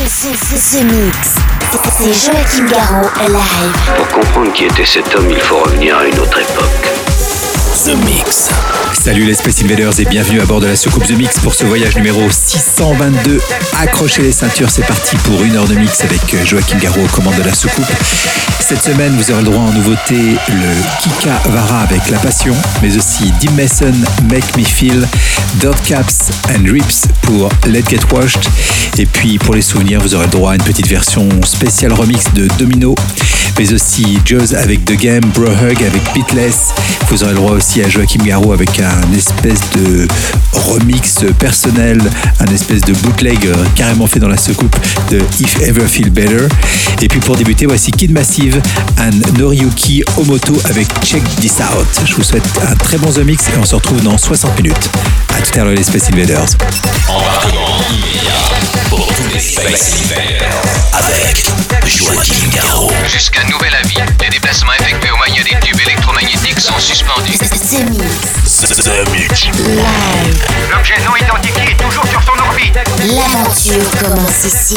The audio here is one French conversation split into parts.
The, Mix. C'est Joachim Garraud live. Pour comprendre qui était cet homme, il faut revenir à une autre époque. The Mix. Salut les Space Invaders et bienvenue à bord de la soucoupe The Mix pour ce voyage numéro 622. Accrochez les ceintures, c'est parti pour une heure de mix avec Joachim Garraud aux commandes de la soucoupe. Cette semaine, vous aurez le droit en nouveauté le Kika Vara avec La Passion, mais aussi Dim Mason, Make Me Feel, Dirt Caps and Rips pour Let Get Washed. Et puis pour les souvenirs, vous aurez le droit à une petite version spéciale remix de Domino, mais aussi Jaws avec The Game, Bro Hug avec Beatless. Vous aurez le droit aussi à Joachim Garraud avec un espèce de remix personnel, un espèce de bootleg euh, carrément fait dans la soucoupe de If Ever Feel Better. Et puis pour débuter, voici Kid Massive and Noriyuki Omoto avec Check This Out. Je vous souhaite un très bon The Mix et on se retrouve dans 60 minutes. À tout à l'heure les Space Invaders. Embarquement immédiat pour tous les Space Invaders avec Joachim Garraud. Jusqu'à nouvel avis, les déplacements effectués au moyen des tubes électromagnétiques sont suspendus. The Mix. L'objet non identifié est toujours sur son orbite. L'aventure commence ici.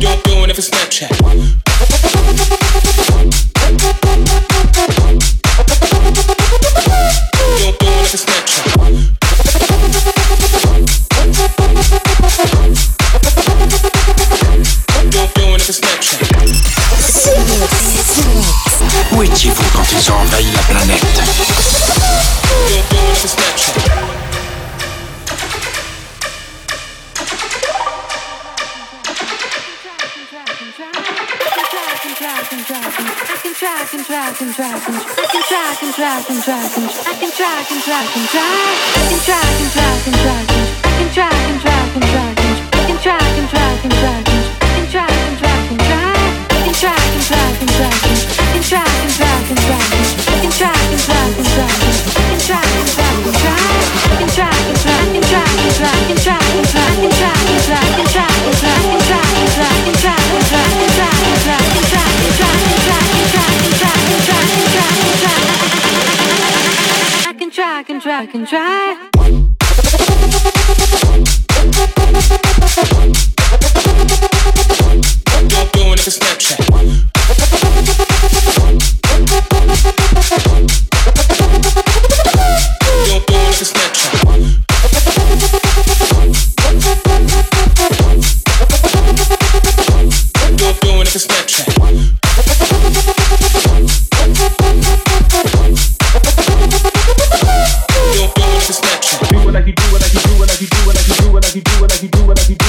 You're doing it for Snapchat. can try, I can try. can try.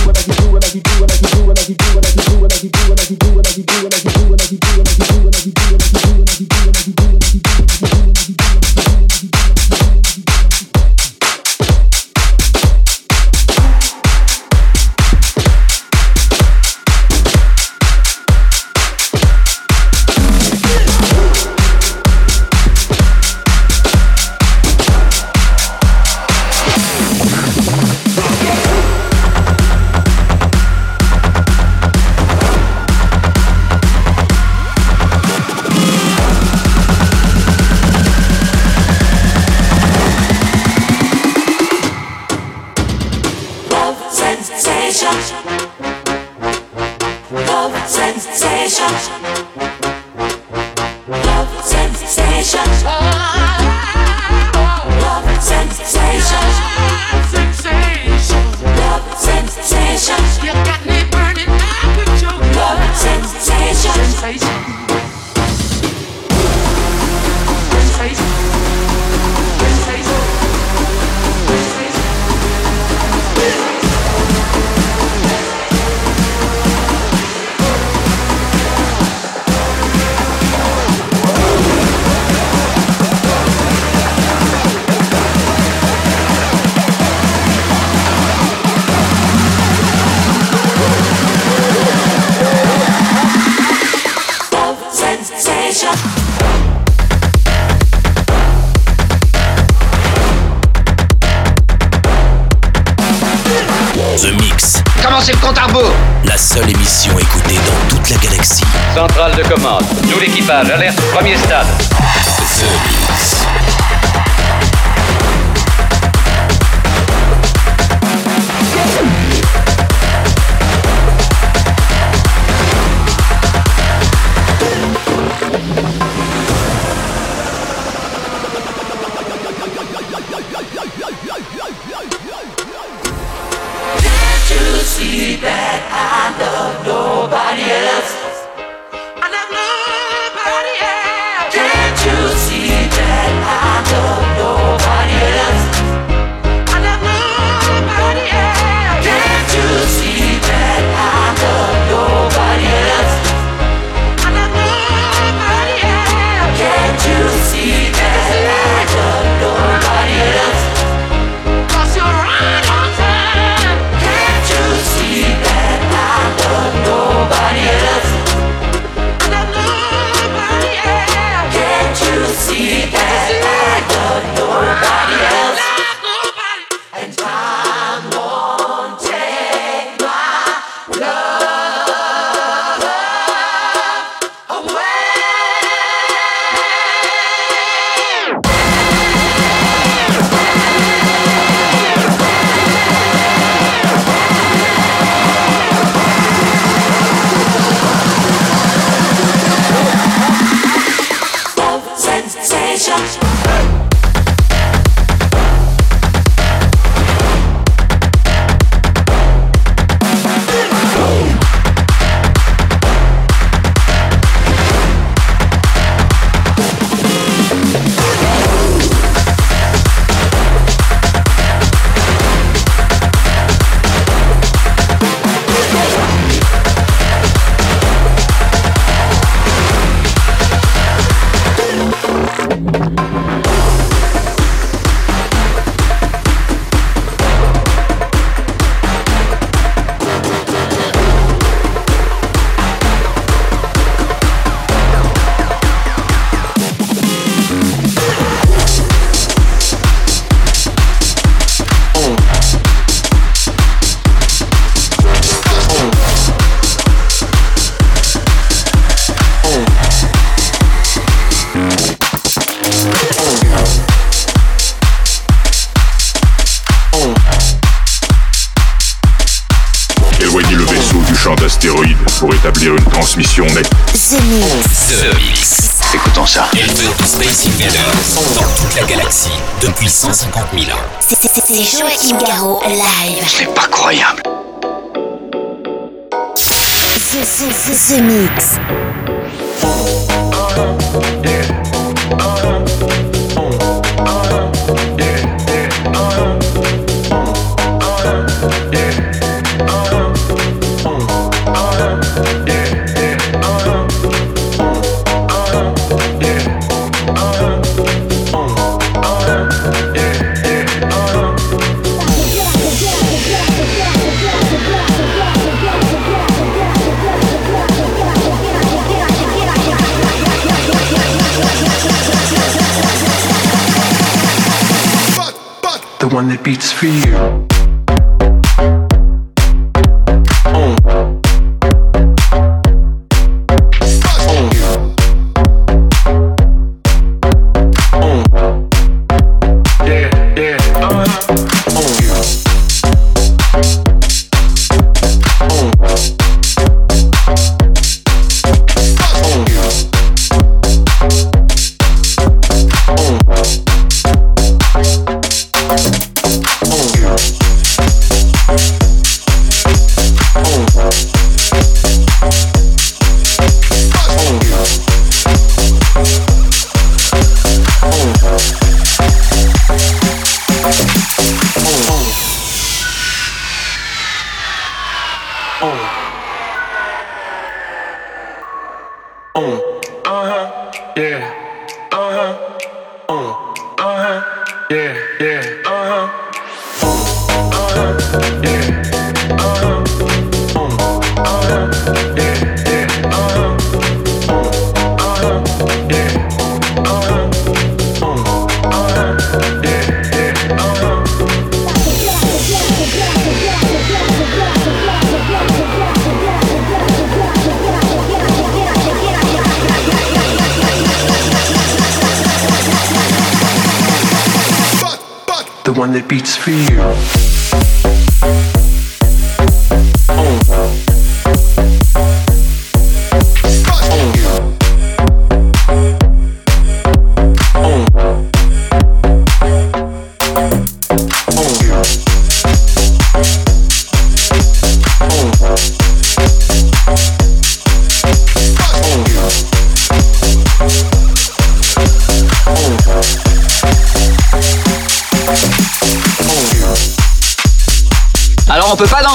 do what I do 150 000 ans. C'est- Joachim Garraud live. C'est pas croyable. The, the, the, the Mix.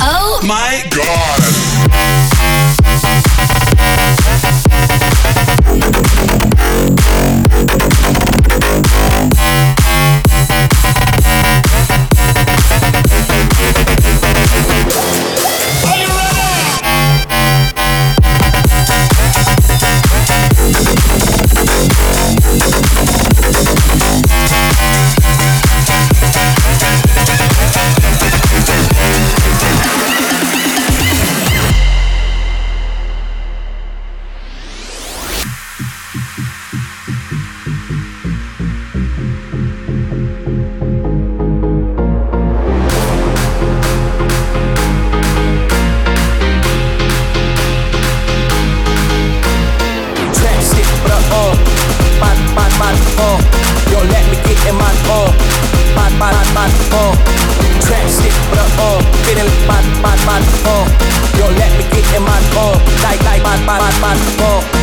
Oh my God. oh, like like mad mad mad mad oh.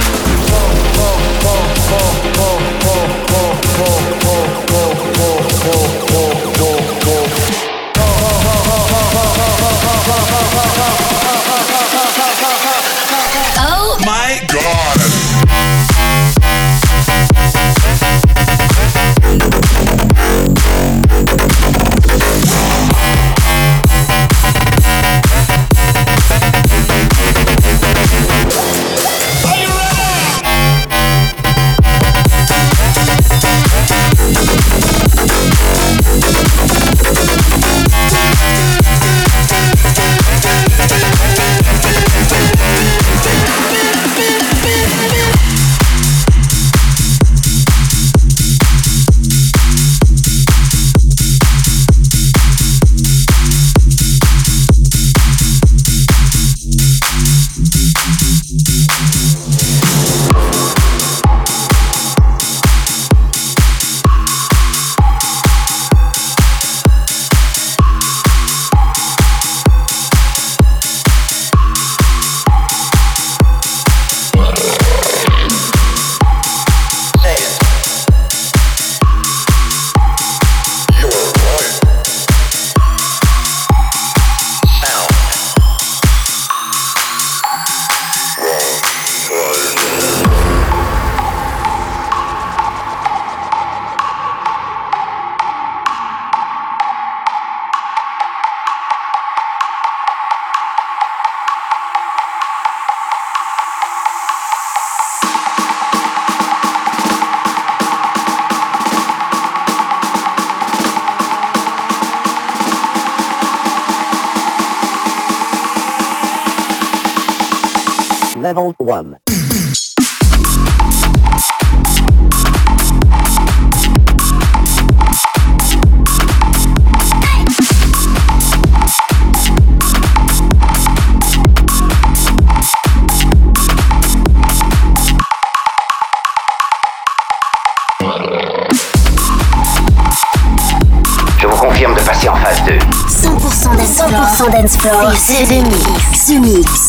Level 1. Je vous confirme de passer en phase 2. 100% dance 100% dance floor. C'est The Mix. The Mix.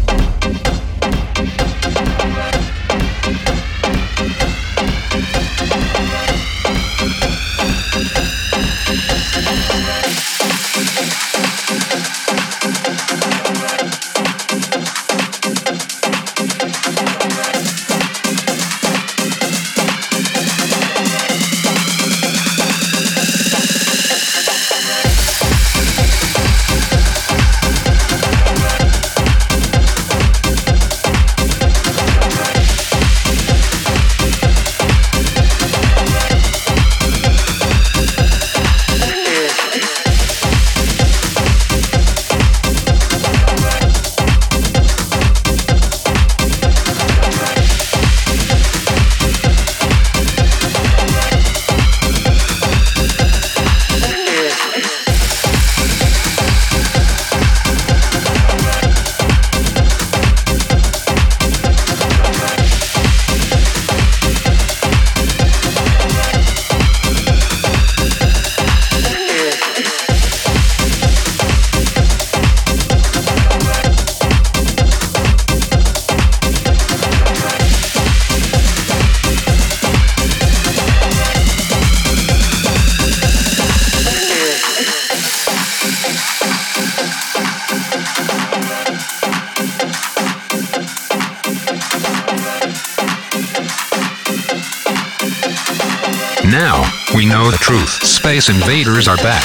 We know the truth. Space invaders are back.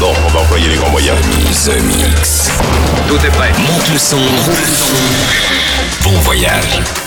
Bon, on va employer les grands moyens. The Mix. Tout est prêt. Monte le son. Bon voyage.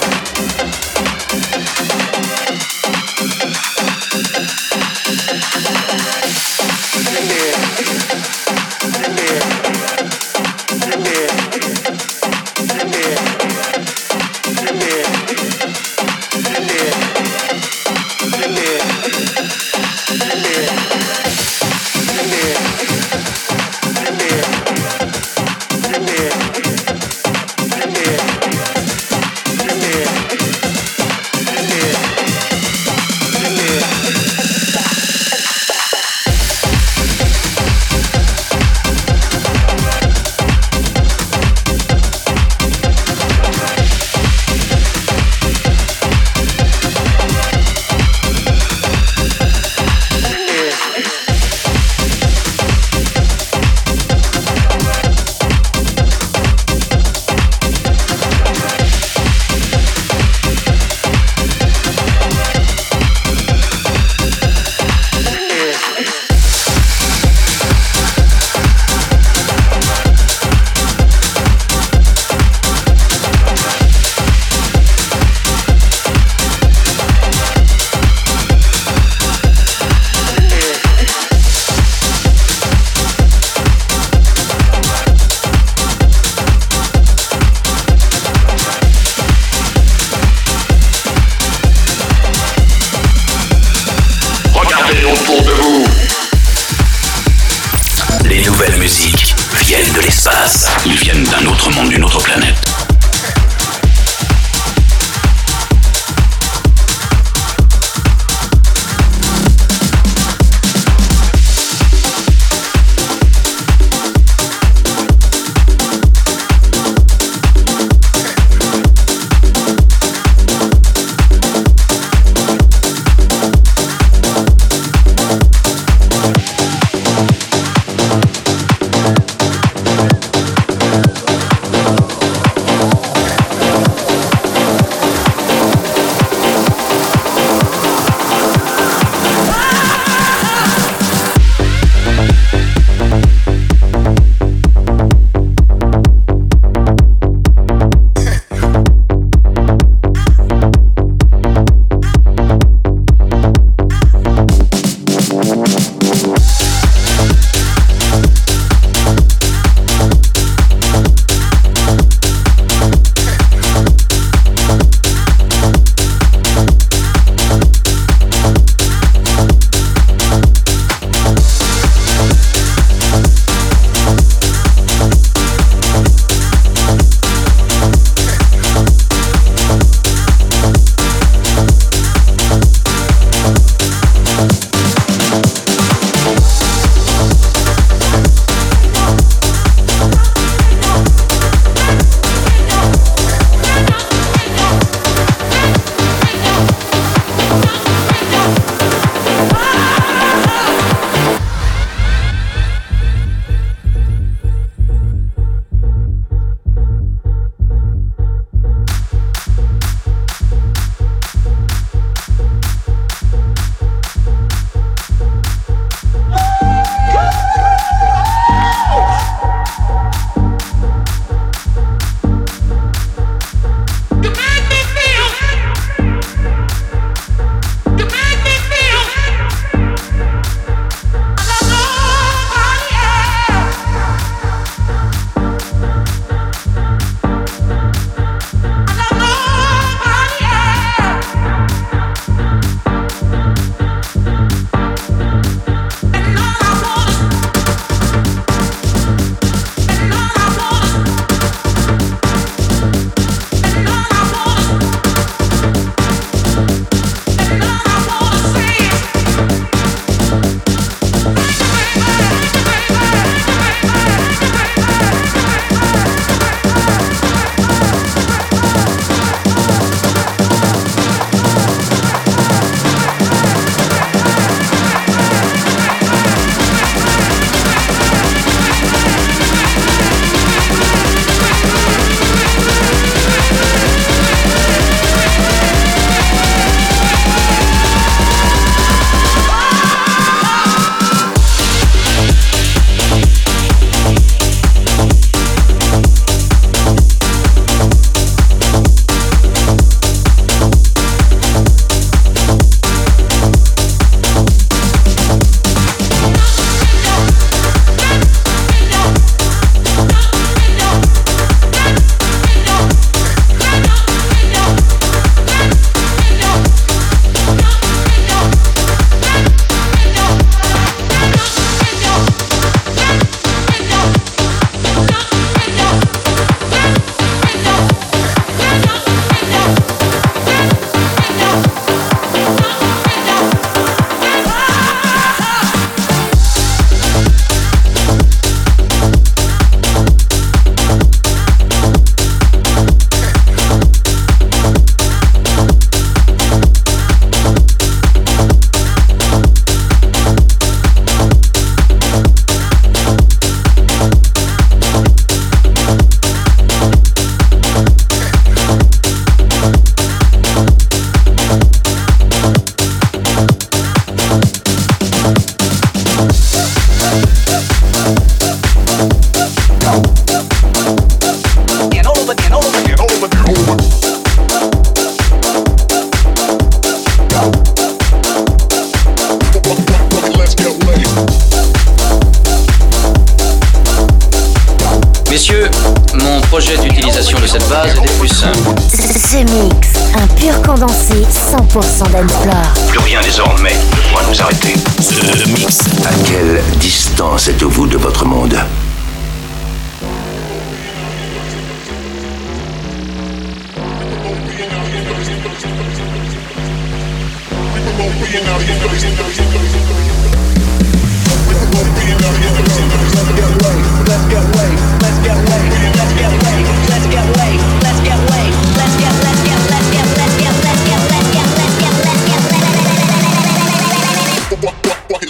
descendent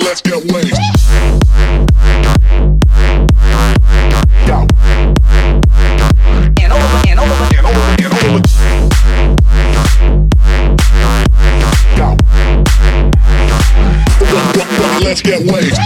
Let's get late.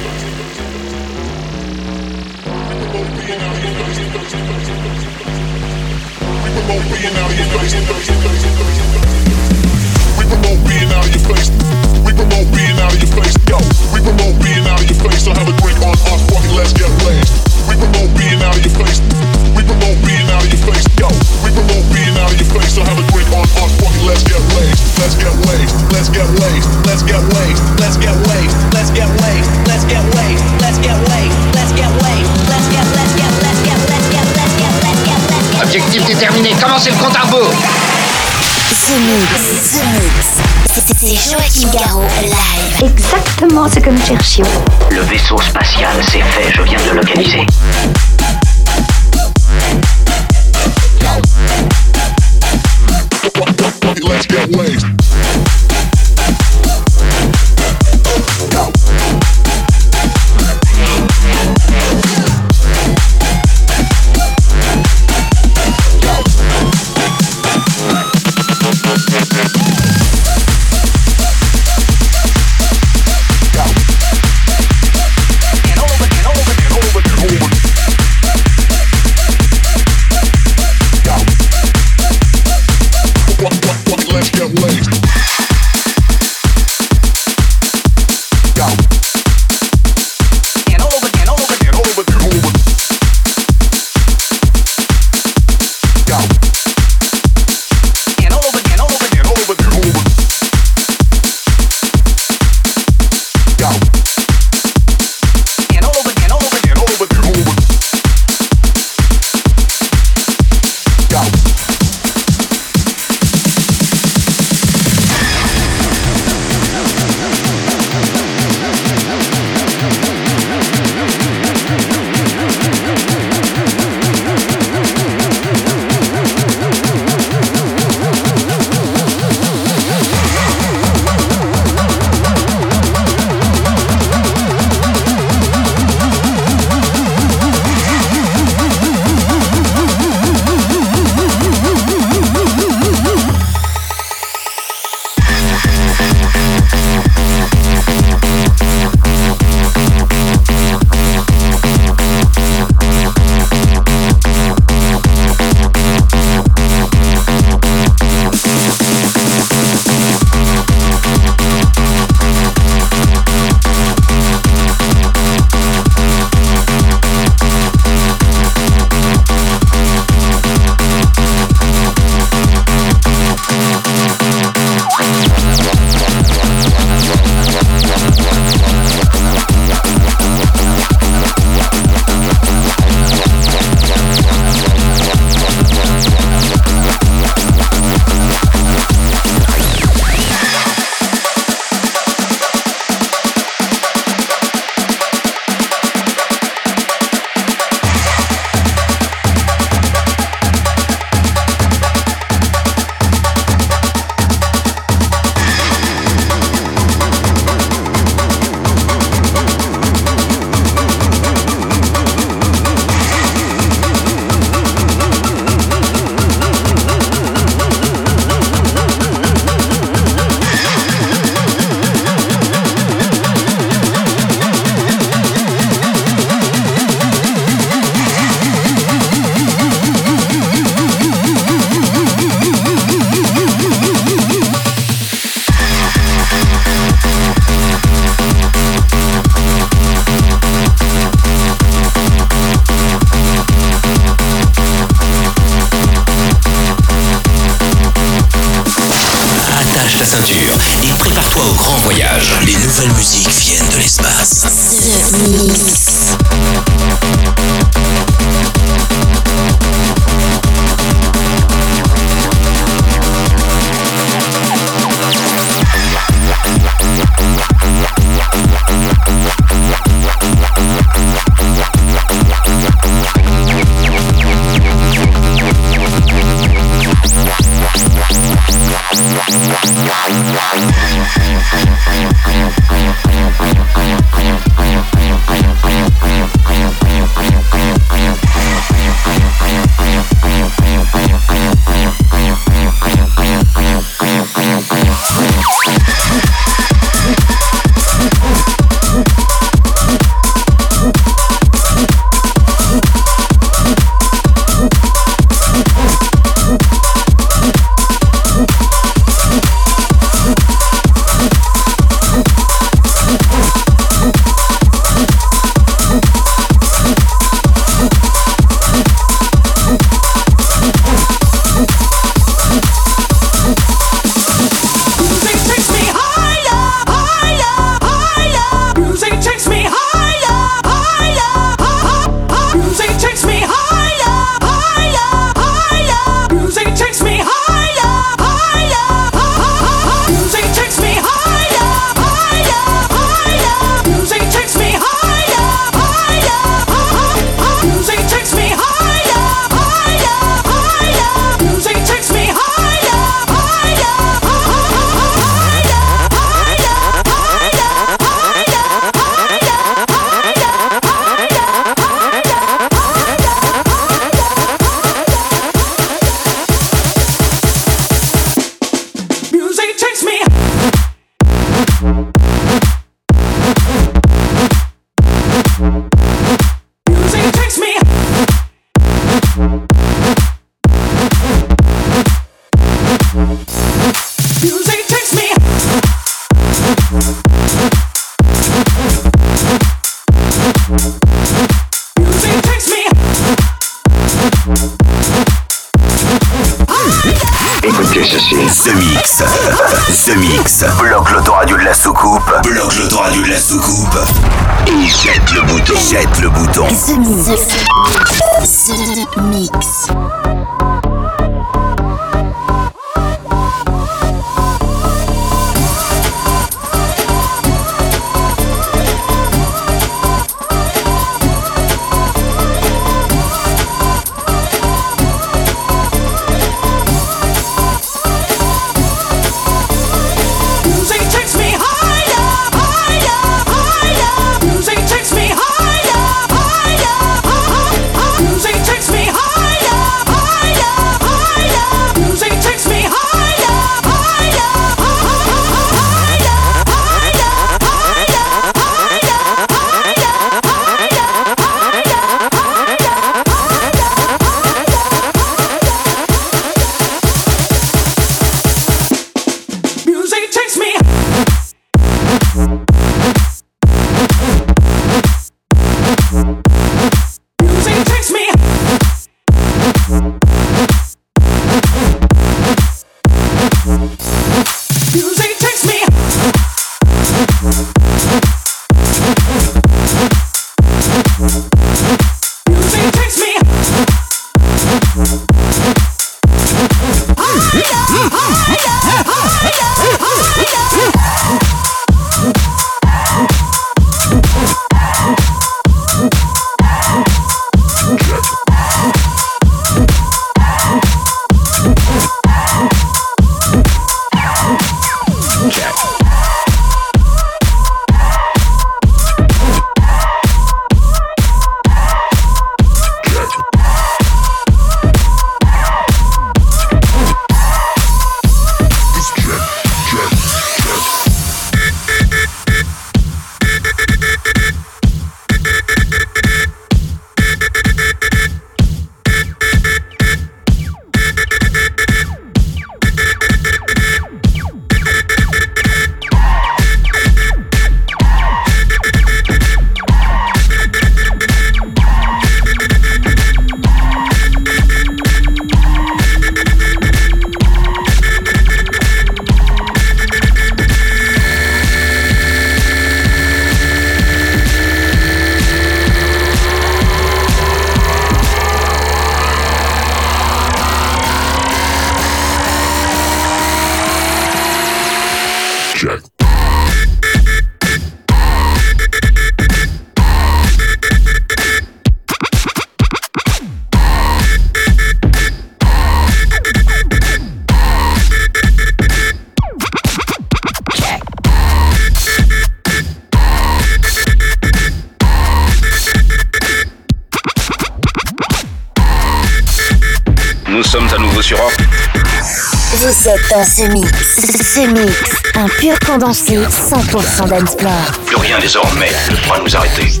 Dans ce mix. Ce mix, un pur condensé 100% d'Ensplore. Plus rien désormais ne pourra nous arrêter.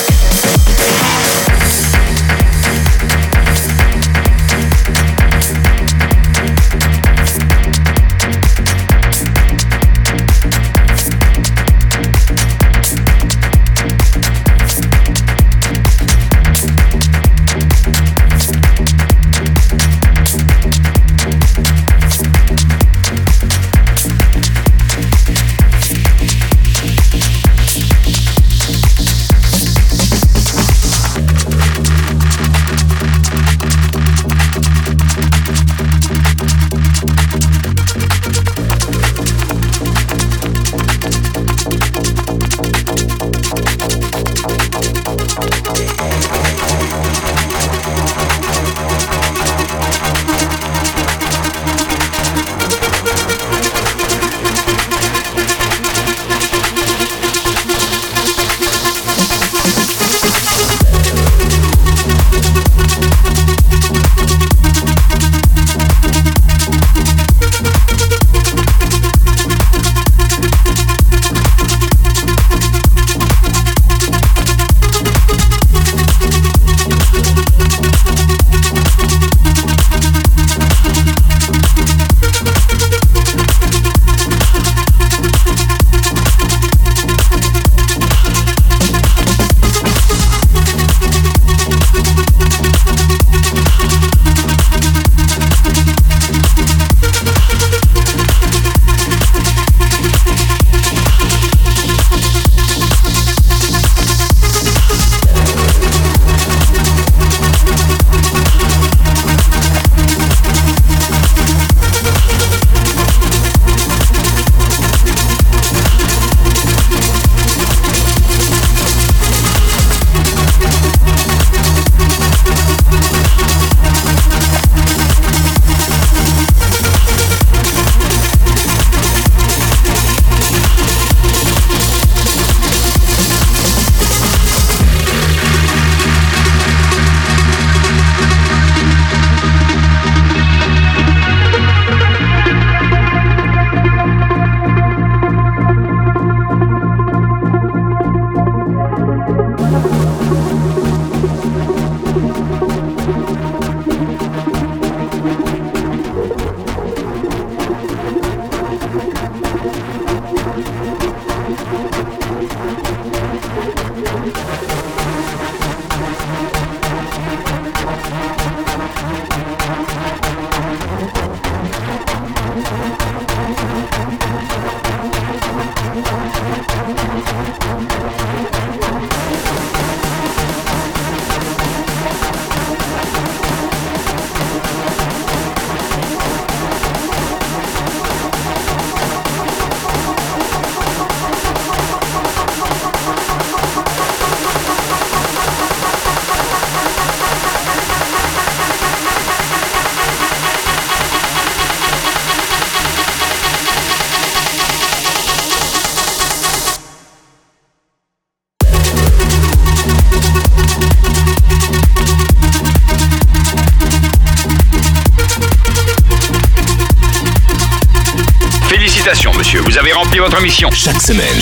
Votre mission. Chaque semaine.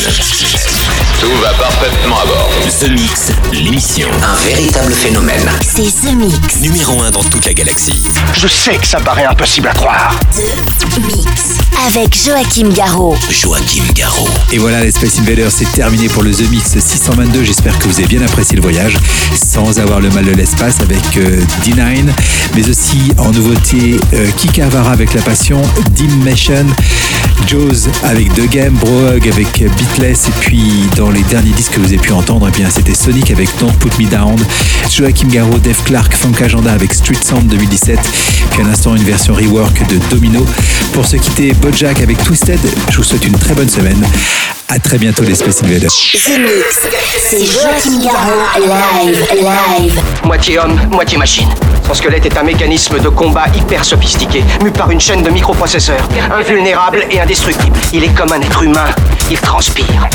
Tout va parfaitement à bord. The Mix, l'émission. Un véritable phénomène. C'est The Mix. Numéro 1 dans toute la galaxie. Je sais que ça paraît impossible à croire. The Mix. Avec Joachim Garraud. Joachim Garraud. Et voilà, les Space Invaders, c'est terminé pour le The Mix 622. J'espère que vous avez bien apprécié le voyage, sans avoir le mal de l'espace avec euh, D9, mais aussi en nouveauté euh, Kika Avara avec La Passion, Dimension, Jaws avec The Game, Brohug avec Beatless, et puis dans les derniers disques que vous avez pu entendre, eh bien c'était Sonic avec Don't Put Me Down, Joachim Garraud, Dave Clark, Funk Agenda avec Street Sound 2017, puis à l'instant une version rework de Domino. Pour se quitter, Bojack avec Twisted, je vous souhaite une très bonne semaine. À très bientôt les Space Invaders. The Mix. C'est Joachim Garraud, live, live. Moitié homme, moitié machine. Son squelette est un mécanisme de combat hyper sophistiqué, mu par une chaîne de microprocesseurs, invulnérable et indestructible. Il est comme un être humain, il transpire.